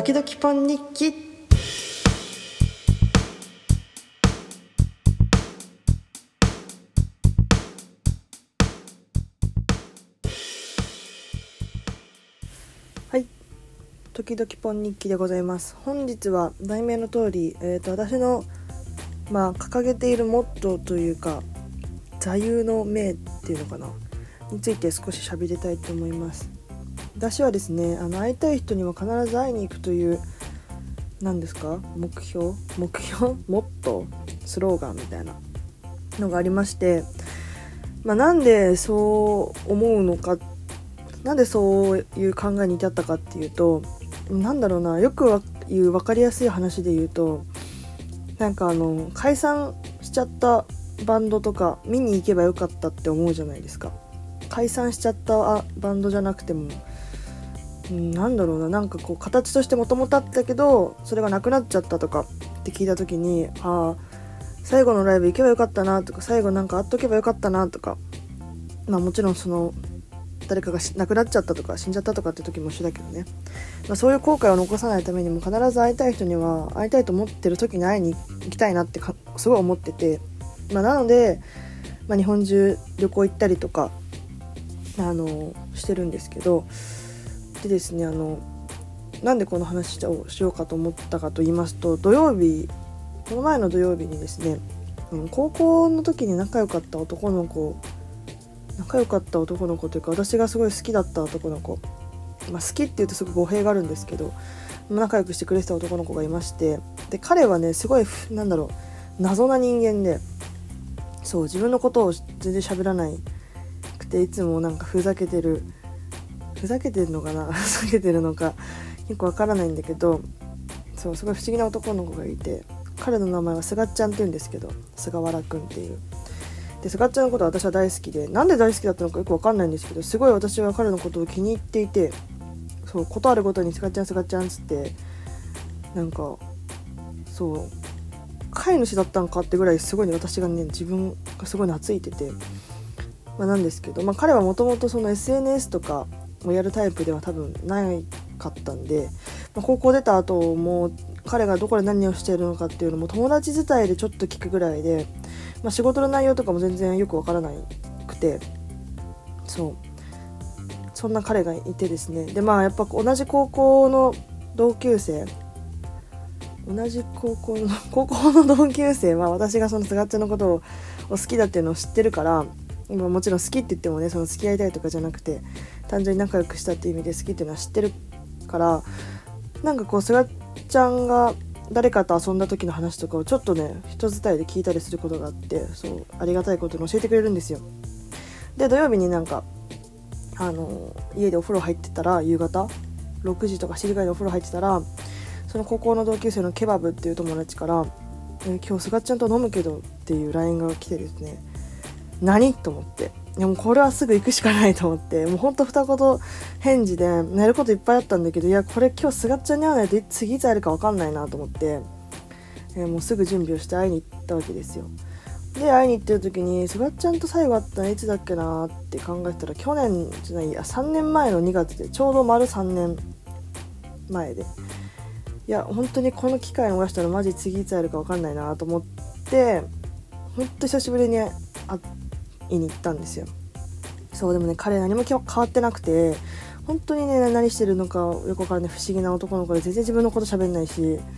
時々ポン日記。はい。時々ポン日記でございます。本日は題名の通り、えーと、私のまあ掲げているモットーというか座右の銘っていうのかな？について少し喋りたいと思います。私はですねあの会いたい人には必ず会いに行くという何ですか？目標？目標？モットースローガンみたいな。のがありまして、まあ、なんでそう思うのかなんでそういう考えに至ったかっていうとなんだろうなよく言う分かりやすい話で言うとなんかあの解散しちゃったバンドとか見に行けばよかったって思うじゃないですか。解散しちゃったバンドじゃなくてもうん、なんだろうななんかこう形としてもともとあったけどそれがなくなっちゃったとかって聞いた時にああ最後のライブ行けばよかったなとか最後なんか会っとけばよかったなとかまあもちろんその誰かが亡くなっちゃったとか死んじゃったとかって時も一緒だけどね、まあ、そういう後悔を残さないためにも必ず会いたい人には会いたいと思ってる時に会いに行きたいなってすごい思ってて、まあ、なので、まあ、日本中旅行行ったりとかあのしてるんですけどでですねあのなんでこの話をしようかと思ったかと言いますと土曜日この前の土曜日にですね高校の時に仲良かった男の子仲良かった男の子というか私がすごい好きだった男の子、まあ、好きっていうとすごく語弊があるんですけど仲良くしてくれてた男の子がいましてで彼はねすごいなんだろう謎な人間でそう自分のことを全然喋らないくていつもなんかふざけてるふざけてるのかな？ふざけてるのか。よくわからないんだけどそうすごい不思議な男の子がいて彼の名前はすがっちゃんって言うんですけど菅原くんっていう。で菅っちゃんのことは私は大好きでなんで大好きだったのかよくわかんないんですけどすごい私は彼のことを気に入っていてそうことあるごとにすがちゃんすがちゃんっつってなんかそう飼い主だったのかってぐらいすごい、ね、私がね自分がすごい懐いてて、まあ、なんですけど、まあ、彼はもともとその SNS とかをやるタイプでは多分ないかったんで、まあ、高校出た後も彼がどこで何をしているのかっていうのも友達伝いでちょっと聞くぐらいで、まあ、仕事の内容とかも全然よくわからなくてそう。そんな彼がいてですね。でまあやっぱ同じ高校の同級生同じ高校の 高校の同級生は私がそのすがっちゃんのことを好きだっていうのを知ってるから今もちろん好きって言ってもねその付き合いたいとかじゃなくて単純に仲良くしたっていう意味で好きっていうのは知ってるからなんかこうすがちゃんが誰かと遊んだ時の話とかをちょっとね人伝いで聞いたりすることがあってそうありがたいことに教えてくれるんですよ。で土曜日になんかあの家でお風呂入ってたら夕方6時とか7時ぐらいでお風呂入ってたらその高校の同級生のケバブっていう友達から「え今日すがちゃんと飲むけど」っていう LINE が来てですね何？と思って。でもこれはすぐ行くしかないと思って。もうほんと二言返事で寝ることいっぱいあったんだけどいやこれ今日すがっちゃんに会わないと次いつ会えるか分かんないなと思って、えー、もうすぐ準備をして会いに行ったわけですよ。で会いに行ってる時にすがっちゃんと最後会ったのいつだっけなって考えたら去年じゃないや3年前の2月でちょうど丸3年前で。いや本当にこの機会逃したらマジ次いつ会えるか分かんないなと思ってほんと久しぶりに会っていに行ったんですよ。そうでもね彼何も変わってなくて本当にね何してるのかよくからない不思議な男の子で全然自分のこと喋んないし。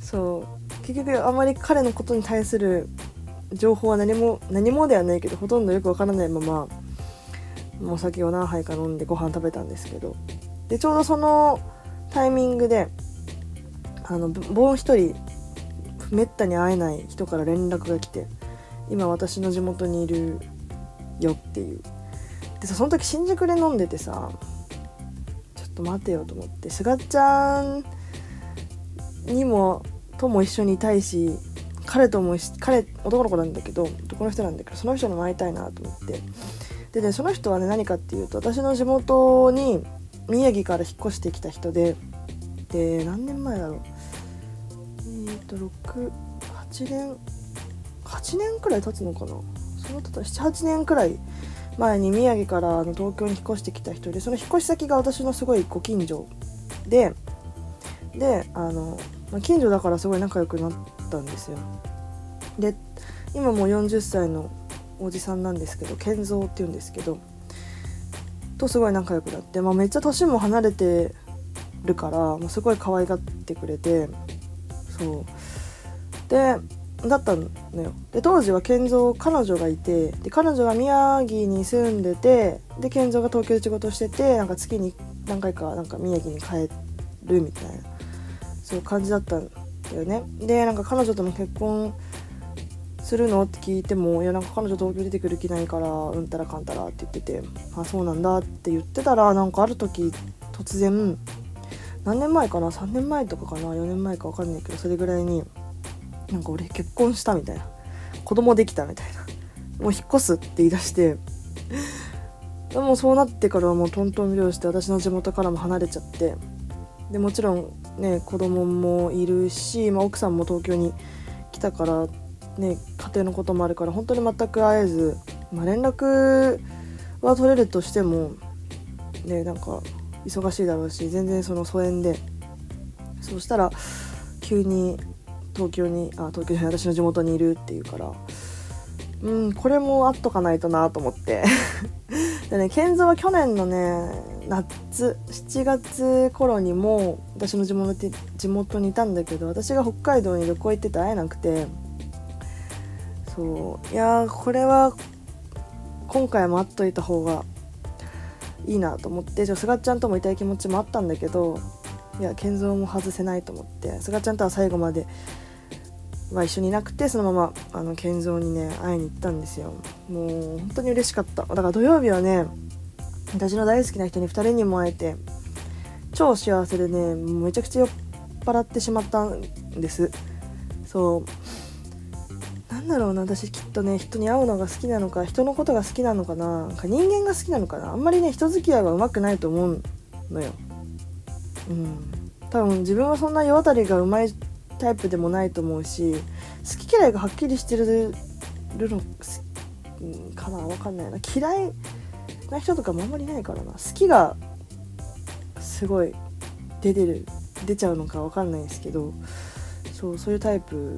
そう。結局あまり彼のことに対する情報は何も何もではないけどほとんどよくわからないままお酒を何杯か飲んでご飯食べたんですけど。でちょうどそのタイミングであのもう一人めったに会えない人から連絡が来て。今私の地元にいるよっていう。でさその時新宿で飲んでてさちょっと待てよと思ってすがちゃんにもとも一緒にいたいし彼とも彼男の子なんだけど男の人なんだけどその人にも会いたいなと思って。でねその人はね何かっていうと私の地元に宮城から引っ越してきた人でで何年前だろう。えっ、ー、と68年8年くらい経つのかな？その78年くらい前に宮城からあの東京に引っ越してきた人でその引っ越し先が私のすごいご近所でであの、まあ、近所だからすごい仲良くなったんですよ。で今もう40歳のおじさんなんですけど健三っていうんですけどとすごい仲良くなって、まあ、めっちゃ年も離れてるからもうすごい可愛がってくれてそう。でだったのよ。で当時は健三彼女がいてで彼女が宮城に住んでてで健三が東京で仕事しててなんか月に何回かなんか宮城に帰るみたいなそういう感じだったんだよね。でなんか彼女とも結婚するのって聞いても「いやなんか彼女東京出てくる気ないからうんたらかんたら」って言ってて「あそうなんだ」って言ってたらなんかある時突然何年前かな？3年前とかかな？4年前か分かんないけどそれぐらいになんか俺結婚したみたいな。子供できたみたいな。もう引っ越すって言い出して。でもそうなってからはもうトントン拍して私の地元からも離れちゃって。でもちろんね子供もいるし、まあ、奥さんも東京に来たからね家庭のこともあるから本当に全く会えず、まあ、連絡は取れるとしてもねなんか忙しいだろうし全然その疎遠で。そしたら急に東京にあ東京私の地元にいるっていうから。うんこれもあっとかないとなと思って。でね健三は去年のね夏7月頃にも私の地元地元にいたんだけど私が北海道に旅行行ってて会えなくて。そういやこれは今回も会っといた方がいいなと思って。すがちゃんともいたい気持ちもあったんだけどいや健三も外せないと思って。すがちゃんとは最後までは一緒にいなくてそのままあの健三にね会いに行ったんですよ。もう本当に嬉しかった。だから土曜日はね私の大好きな人に2人にも会えて超幸せでねめちゃくちゃ酔っ払ってしまったんです。そう。なんだろうな私きっとね人に会うのが好きなのか人のことが好きなのかなか人間が好きなのかなあんまりね人付き合いはうまくないと思うのよ。うん。多分自分はそんな世渡りがうまいタイプでもないと思うし好き嫌いがはっきりしてるのかなわかんないな。嫌いな人とかもあんまりいないからな。好きがすごい出てる出ちゃうのかわかんないですけどそうそういうタイプ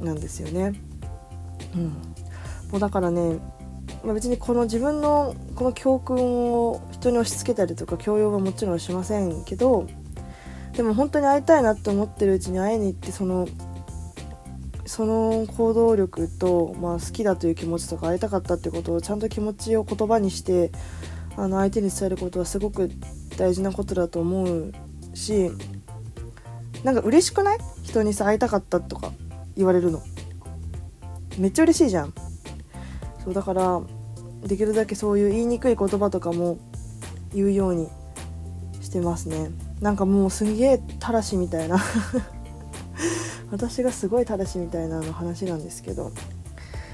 なんですよね。うん、もうだからね、まあ、別にこの自分のこの教訓を人に押し付けたりとか強要はもちろんしませんけどでも本当に会いたいなって思ってるうちに会いに行ってそのその行動力と、まあ、好きだという気持ちとか会いたかったってことをちゃんと気持ちを言葉にしてあの相手に伝えることはすごく大事なことだと思うしなんか嬉しくない？人にさ会いたかったとか言われるの。めっちゃ嬉しいじゃん。そうだからできるだけそういう言いにくい言葉とかも言うようにしてますね。なんかもうすげえたらしみたいな。私がすごいたらしみたいなの話なんですけど。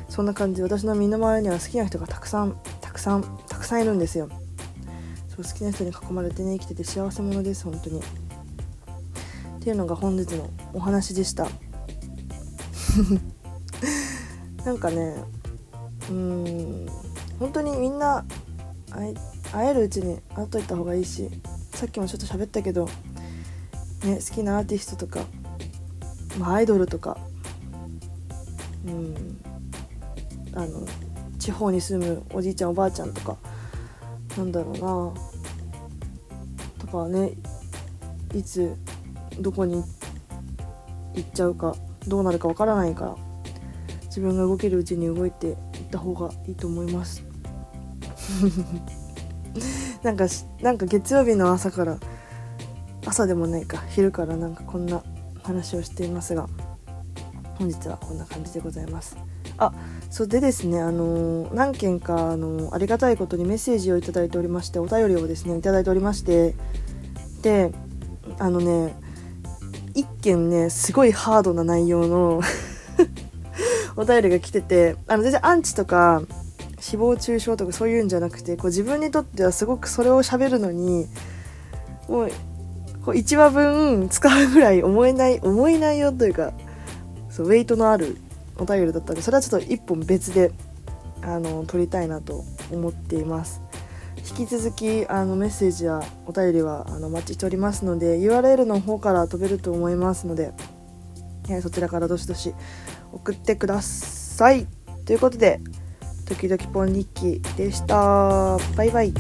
そんな感じ。私の身の回りには好きな人がたくさんたくさんたくさんいるんですよ。そう好きな人に囲まれてね生きてて幸せ者です本当に。っていうのが本日のお話でした。なんかねうーん本当にみんな会えるうちに会っといた方がいいし。さっきもちょっと喋ったけど、ね、好きなアーティストとか、まあ、アイドルとかうんあの地方に住むおじいちゃんおばあちゃんとかなんだろうなとかはねいつどこに行っちゃうかどうなるかわからないから自分が動けるうちに動いていった方がいいと思います。なんかなんか月曜日の朝から朝でもないか昼からなんかこんな話をしていますが本日はこんな感じでございます。あそうでですねあのー、何件かあのー、ありがたいことにメッセージを頂いておりましてお便りをですね頂いておりましてであのね一件ねすごいハードな内容の お便りが来ててあの全然アンチとか誹謗中傷とかそういうんじゃなくてこう自分にとってはすごくそれを喋るのにもうこう1話分使うぐらい思えない思い内容というかそうウェイトのあるお便りだったんでそれはちょっと1本別であの撮りたいなと思っています。引き続きあのメッセージやお便りはあのお待ちしておりますので URL の方から飛べると思いますので、えそちらからどしどし送ってください。ということで時々ポン日記でした。バイバイ。